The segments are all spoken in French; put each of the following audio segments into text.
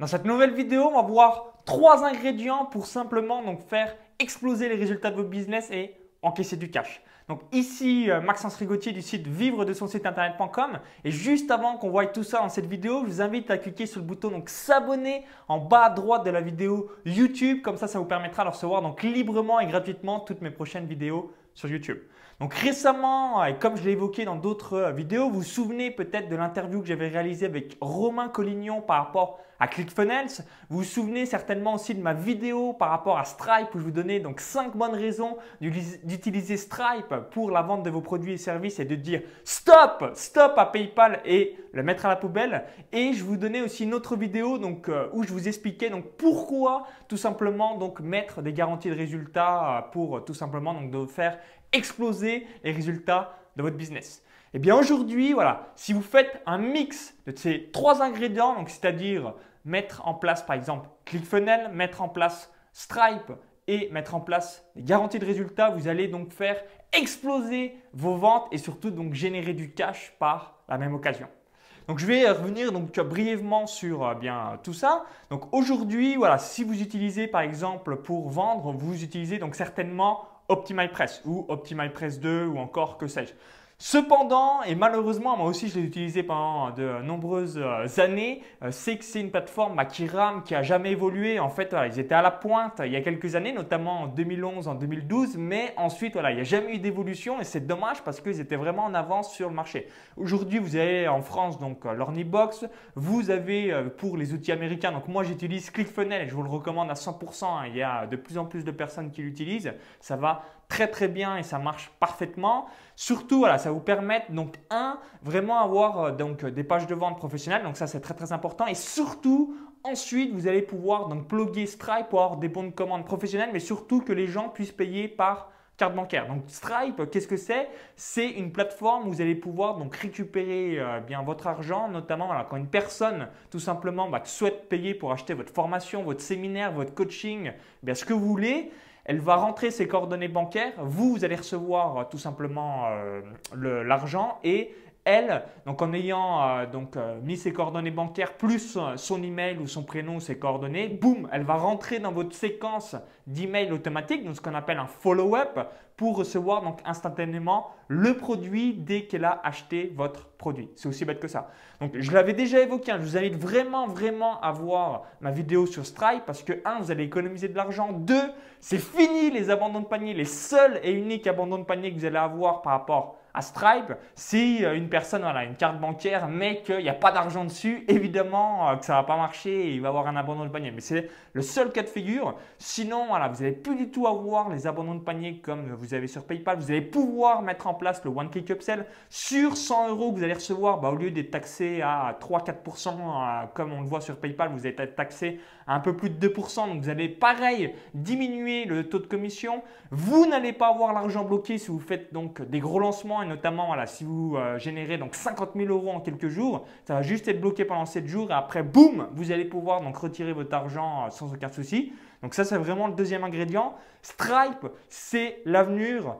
Dans cette nouvelle vidéo, on va voir trois ingrédients pour simplement donc faire exploser les résultats de votre business et encaisser du cash. Donc ici euh, Maxence Rigotier du site vivre de son site internet.com et juste avant qu'on voie tout ça dans cette vidéo, je vous invite à cliquer sur le bouton donc s'abonner en bas à droite de la vidéo YouTube comme ça ça vous permettra de recevoir donc librement et gratuitement toutes mes prochaines vidéos sur YouTube. Donc récemment, et comme je l'ai évoqué dans d'autres euh, vidéos, vous vous souvenez peut-être de l'interview que j'avais réalisée avec Romain Collignon par rapport à ClickFunnels. Vous vous souvenez certainement aussi de ma vidéo par rapport à Stripe où je vous donnais donc 5 bonnes raisons d'utiliser Stripe pour la vente de vos produits et services et de dire stop, stop à PayPal et le mettre à la poubelle. Et je vous donnais aussi une autre vidéo donc, euh, où je vous expliquais donc pourquoi tout simplement donc mettre des garanties de résultats euh, pour tout simplement donc de faire exploser les résultats de votre business. Et eh bien aujourd'hui, voilà, si vous faites un mix de ces trois ingrédients, c'est-à-dire mettre en place par exemple ClickFunnels, mettre en place Stripe et mettre en place des garanties de résultats, vous allez donc faire exploser vos ventes et surtout donc générer du cash par la même occasion. Donc je vais revenir donc brièvement sur euh, bien tout ça. Donc aujourd'hui, voilà, si vous utilisez par exemple pour vendre, vous utilisez donc certainement OptimizePress ou OptimizePress 2 ou encore que sais-je. Cependant, et malheureusement, moi aussi je l'ai utilisé pendant de nombreuses euh, années, euh, c'est que c'est une plateforme bah, qui rame, qui a jamais évolué. En fait, ils étaient à la pointe il y a quelques années, notamment en 2011, en 2012, mais ensuite, voilà, il n'y a jamais eu d'évolution et c'est dommage parce qu'ils étaient vraiment en avance sur le marché. Aujourd'hui, vous avez en France donc euh, l'Ornibox, vous avez pour les outils américains, donc moi j'utilise ClickFunnels, je vous le recommande à 100%, hein. il y a de plus en plus de personnes qui l'utilisent, ça va très très bien et ça marche parfaitement. Surtout, voilà, ça vous permet donc un vraiment avoir euh, donc des pages de vente professionnelles, donc ça c'est très très important. Et surtout, ensuite, vous allez pouvoir donc plugger Stripe pour avoir des bons de commande professionnelles, mais surtout que les gens puissent payer par carte bancaire. Donc Stripe, qu'est-ce que c'est? C'est une plateforme où vous allez pouvoir donc récupérer euh, bien votre argent, notamment quand une personne tout simplement bah, souhaite payer pour acheter votre formation, votre séminaire, votre coaching, bien ce que vous voulez elle va rentrer ses coordonnées bancaires, vous, allez recevoir euh, tout simplement euh, l'argent et elle, donc en ayant euh, donc, mis ses coordonnées bancaires plus son email ou son prénom, ses coordonnées, boum, elle va rentrer dans votre séquence d'email automatique, donc ce qu'on appelle un follow-up, pour recevoir donc instantanément le produit dès qu'elle a acheté votre produit. C'est aussi bête que ça. Donc je l'avais déjà évoqué, hein, je vous invite vraiment vraiment à voir ma vidéo sur Stripe parce que un, vous allez économiser de l'argent, deux, c'est fini les abandons de panier, les seuls et uniques abandons de panier que vous allez avoir par rapport à Stripe, si euh, une personne a une carte bancaire mais qu'il n'y a pas d'argent dessus, évidemment euh, que ça ne va pas marcher et il va avoir un abandon de panier. Mais c'est le seul cas de figure. Sinon, voilà, vous n'allez plus du tout avoir les abandons de panier comme vous avez sur PayPal. Vous allez pouvoir mettre en place le One Click Upsell sur 100 euros que vous allez recevoir. Bah, au lieu d'être taxé à 3-4%, euh, comme on le voit sur PayPal, vous être taxé à un peu plus de 2%. Donc vous allez pareil diminuer le taux de commission. Vous n'allez pas avoir l'argent bloqué si vous faites donc des gros lancements et notamment voilà, si vous euh, générez donc 50 000 euros en quelques jours, ça va juste être bloqué pendant 7 jours et après, boum, vous allez pouvoir donc retirer votre argent euh, sans aucun souci. Donc ça, c'est vraiment le deuxième ingrédient. Stripe, c'est l'avenir.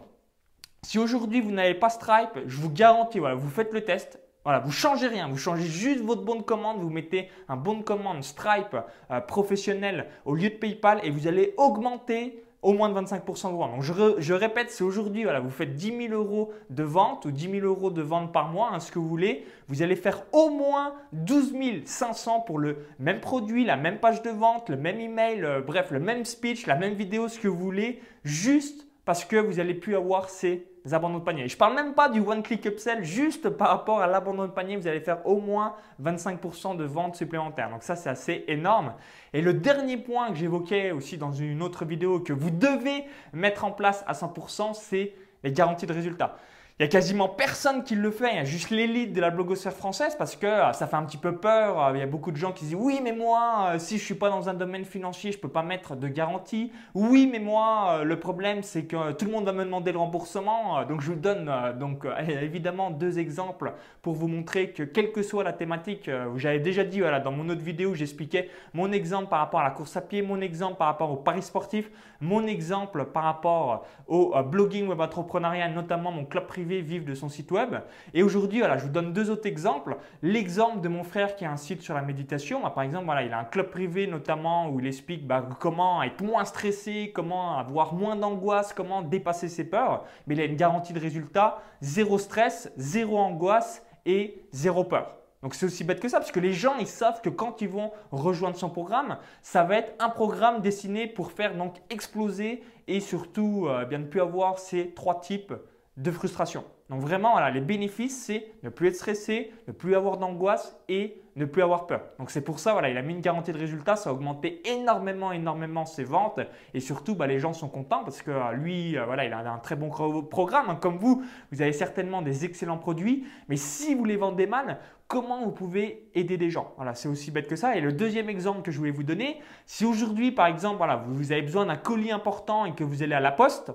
Si aujourd'hui vous n'avez pas Stripe, je vous garantis, voilà, vous faites le test, voilà, vous changez rien, vous changez juste votre bon de commande, vous mettez un bon de commande Stripe euh, professionnel au lieu de PayPal et vous allez augmenter au moins de 25% de vente. Donc je, répète, c'est aujourd'hui, voilà, vous faites 10 000 euros de vente ou 10 000 euros de vente par mois, hein, ce que vous voulez, vous allez faire au moins 12 500 pour le même produit, la même page de vente, le même email, euh, bref, le même speech, la même vidéo, ce que vous voulez, juste parce que vous n'allez plus avoir ces de panier. je ne parle même pas du one click upsell, juste par rapport à l'abandon de panier, vous allez faire au moins 25% de ventes supplémentaires. Donc ça, c'est assez énorme. Et le dernier point que j'évoquais aussi dans une autre vidéo que vous devez mettre en place à 100%, c'est les garanties de résultats. Il y a quasiment personne qui le fait. Il y a juste l'élite de la blogosphère française parce que euh, ça fait un petit peu peur. Euh, il y a beaucoup de gens qui disent oui, mais moi, euh, si je suis pas dans un domaine financier, je peux pas mettre de garantie. Oui, mais moi, le problème, c'est que tout le monde va me demander le remboursement. Donc, je vous donne donc évidemment deux exemples pour vous montrer que quelle que soit la thématique, j'avais déjà dit voilà, dans mon autre vidéo, j'expliquais mon exemple par rapport à la course à pied, mon exemple par rapport au paris sportif, mon exemple par rapport au blogging web entrepreneuriat, notamment mon club privé privé vive de son site web. Et aujourd'hui, voilà, je vous donne deux autres exemples. L'exemple de mon frère qui a un site sur la méditation. Bah, par exemple, voilà, il a un club privé notamment où il explique bah, comment être moins stressé, comment avoir moins d'angoisse, comment dépasser ses peurs. Mais il a une garantie de résultat, zéro stress, zéro angoisse et zéro peur. Donc c'est aussi bête que ça, parce que les gens, ils savent que quand ils vont rejoindre son programme, ça va être un programme destiné pour faire donc exploser et surtout euh, bien ne plus avoir ces trois types de frustration. Donc vraiment, voilà, les bénéfices, c'est ne plus être stressé, ne plus avoir d'angoisse et ne plus avoir peur. Donc c'est pour ça, voilà, il a mis une garantie de résultat, ça a augmenté énormément, énormément ses ventes et surtout, bah, les gens sont contents parce que euh, lui, euh, voilà, il a un très bon programme. Hein. Comme vous, vous avez certainement des excellents produits, mais si vous les vendez mal, comment vous pouvez aider des gens? Voilà, c'est aussi bête que ça. Et le deuxième exemple que je voulais vous donner, si aujourd'hui, par exemple, voilà, vous avez besoin d'un colis important et que vous allez à la poste,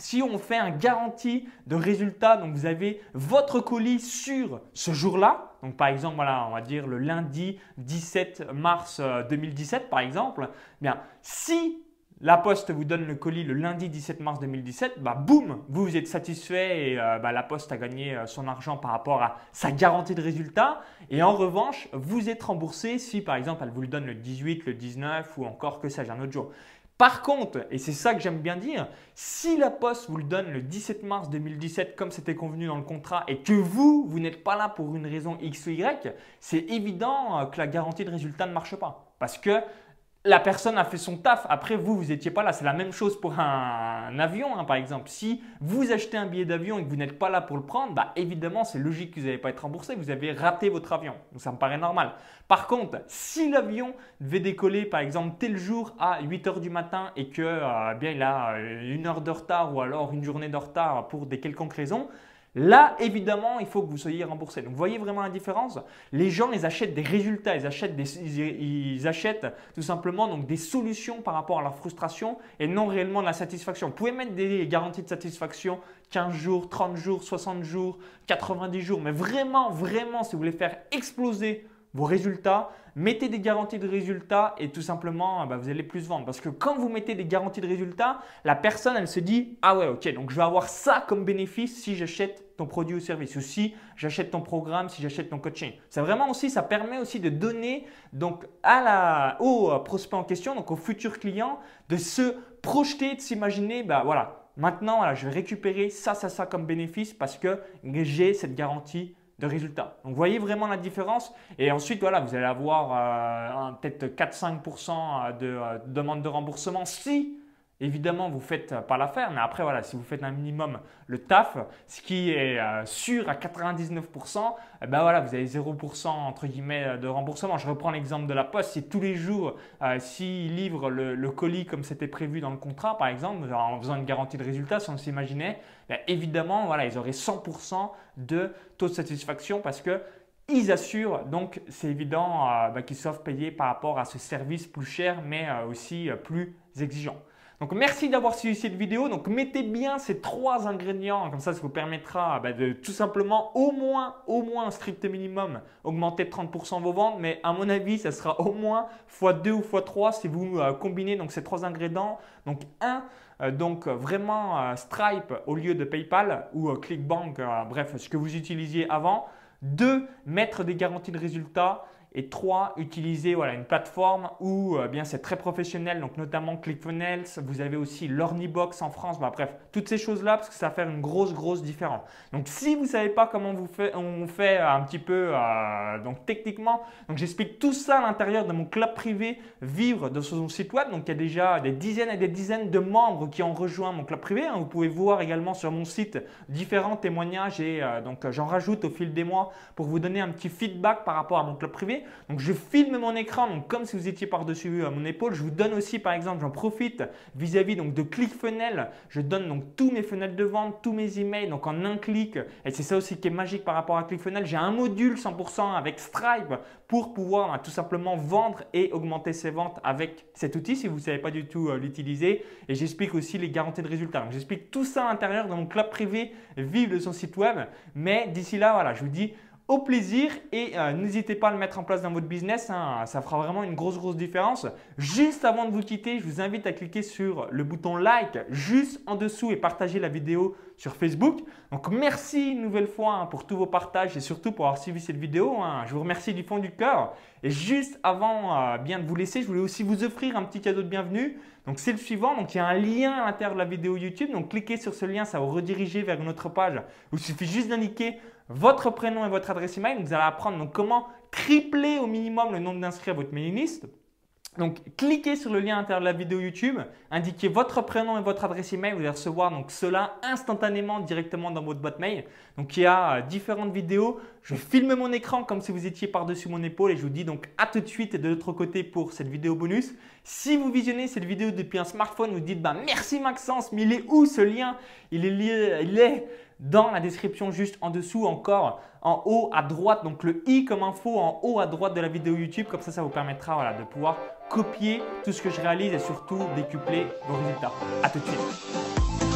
si on fait un garantie de résultat, donc vous avez votre colis sur ce jour-là, donc par exemple, on va dire le lundi 17 mars 2017 euh, par exemple, eh si la Poste vous donne le colis le lundi 17 mars 2017, bah boum, vous, vous êtes satisfait et euh, bah, la Poste a gagné euh, son argent par rapport à sa garantie de résultat. Et en revanche, vous êtes remboursé si par exemple elle vous le donne le 18, le 19 ou encore que sais-je un autre jour. Par contre, et c'est ça que j'aime bien dire, si la poste vous le donne le 17 mars 2017 comme c'était convenu dans le contrat et que vous, vous n'êtes pas là pour une raison X ou Y, c'est évident euh, que la garantie de résultat ne marche pas. Parce que la personne a fait son taf. Après, vous, vous n'étiez pas là. C'est la même chose pour un, avion, hein, par exemple. Si vous achetez un billet d'avion et que vous n'êtes pas là pour le prendre, bah, évidemment, c'est logique que vous n'allez pas être remboursé. Vous avez raté votre avion. Donc, ça me paraît normal. Par contre, si l'avion devait décoller, par exemple, tel jour à 8 heures du matin et que euh, bien, il a euh, une heure de retard ou alors une journée de retard pour des quelconques raisons, Là, évidemment, il faut que vous soyez remboursé. Donc, voyez vraiment la différence Les gens, ils achètent des résultats, ils achètent, ils achètent tout simplement donc, des solutions par rapport à leur frustration et non réellement de la satisfaction. Vous pouvez mettre des garanties de satisfaction 15 jours, 30 jours, 60 jours, 90 jours, mais vraiment, vraiment, si vous voulez faire exploser vos résultats, mettez des garanties de résultats et tout simplement, bah, vous allez plus vendre. Parce que quand vous mettez des garanties de résultats, la personne, elle se dit, ah ouais, ok, donc je vais avoir ça comme bénéfice si j'achète ton produit ou service ou si j'achète ton programme, si j'achète ton coaching. C'est vraiment aussi, ça permet aussi de donner donc à la, au prospect en question, donc au futur client, de se projeter, de s'imaginer, bah voilà, maintenant, je vais récupérer ça, ça, ça comme bénéfice parce que j'ai cette garantie résultats. Donc, voyez vraiment la différence. Et ensuite, voilà, vous allez avoir euh, peut-être 4-5% de euh, demandes de remboursement si Évidemment, vous ne faites pas l'affaire, mais après, voilà, si vous faites un minimum le taf, ce qui est euh, sûr à 99%, eh ben voilà, vous avez 0% entre guillemets de remboursement. Je reprends l'exemple de la poste. Si tous les jours, euh, s'ils livrent le, colis comme c'était prévu dans le contrat, par exemple, en faisant une garantie de résultat, si on s'imaginait, ben évidemment, voilà, ils auraient 100% de taux de satisfaction parce que ils assurent, donc c'est évident euh, ben, qu'ils savent payer par rapport à ce service plus cher, mais aussi plus exigeant. Donc merci d'avoir suivi cette vidéo. Donc mettez bien ces trois ingrédients, comme ça ça vous permettra bah, de tout simplement au moins, au moins un strict minimum augmenter de 30% vos ventes. Mais à mon avis, ça sera au moins x2 ou x3 si vous euh, combinez donc ces trois ingrédients. Donc un, euh, donc vraiment euh, Stripe au lieu de PayPal ou ClickBank, bref, ce que vous utilisiez avant. Deux, mettre des garanties de résultats. Et trois, utiliser voilà, une plateforme où euh, bien c'est très professionnel, donc notamment ClickFunnels. Vous avez aussi l'Ornibox en France. Bref, toutes ces choses-là parce que ça va faire une grosse, grosse différence. Donc si vous ne savez pas comment vous on fait un petit peu euh, donc techniquement, donc j'explique tout ça à l'intérieur de mon club privé Vivre de son site web. Donc il y a déjà des dizaines et des dizaines de membres qui ont rejoint mon club privé. Hein. Vous pouvez voir également sur mon site différents témoignages et euh, donc j'en rajoute au fil des mois pour vous donner un petit feedback par rapport à mon club privé. Donc je filme mon écran, comme si vous étiez par-dessus euh, mon épaule. Je vous donne aussi par exemple, j'en profite vis-à-vis de ClickFunnels. Je donne donc tous mes fenêtres de vente, tous mes emails, donc en un clic. Et c'est ça aussi qui est magique par rapport à ClickFunnels. J'ai un module 100% avec Stripe pour pouvoir hein, tout simplement vendre et augmenter ses ventes avec cet outil si vous ne savez pas du tout euh, l'utiliser. Et j'explique aussi les garanties de résultats. J'explique tout ça à l'intérieur de mon club privé Vive de son site web. Mais d'ici là, voilà, je vous dis au plaisir et euh, n'hésitez pas à le mettre en place dans votre business. Hein. ça fera vraiment une grosse, grosse différence. Juste avant de vous quitter, je vous invite à cliquer sur le bouton like juste en dessous et partager la vidéo sur Facebook. Donc merci une nouvelle fois hein, pour tous vos partages et surtout pour avoir suivi cette vidéo. Hein. Je vous remercie du fond du cœur. Et juste avant euh, bien de vous laisser, je voulais aussi vous offrir un petit cadeau de bienvenue. Donc c'est le suivant. Donc il y a un lien à l'intérieur de la vidéo YouTube. Donc cliquez sur ce lien, ça va vous rediriger vers une autre page. Il suffit juste d'indiquer votre prénom et votre adresse email. Vous allez apprendre donc, comment tripler au minimum le nombre d'inscrits à votre mailing list. Donc, cliquez sur le lien à l'intérieur de la vidéo YouTube, indiquez votre prénom et votre adresse email. Vous allez recevoir donc cela instantanément directement dans votre boîte mail. Donc, il y a euh, différentes vidéos. Je filme mon écran comme si vous étiez par-dessus mon épaule et je vous dis donc à tout de suite de l'autre côté pour cette vidéo bonus. Si vous visionnez cette vidéo depuis un smartphone, vous dites bah, merci Maxence, mais il est où ce lien? Il est, lié, il est dans la description juste en dessous encore en haut à droite, donc le i comme info en haut à droite de la vidéo YouTube. Comme ça, ça vous permettra de pouvoir copier tout ce que je réalise et surtout décupler vos résultats. À tout de suite.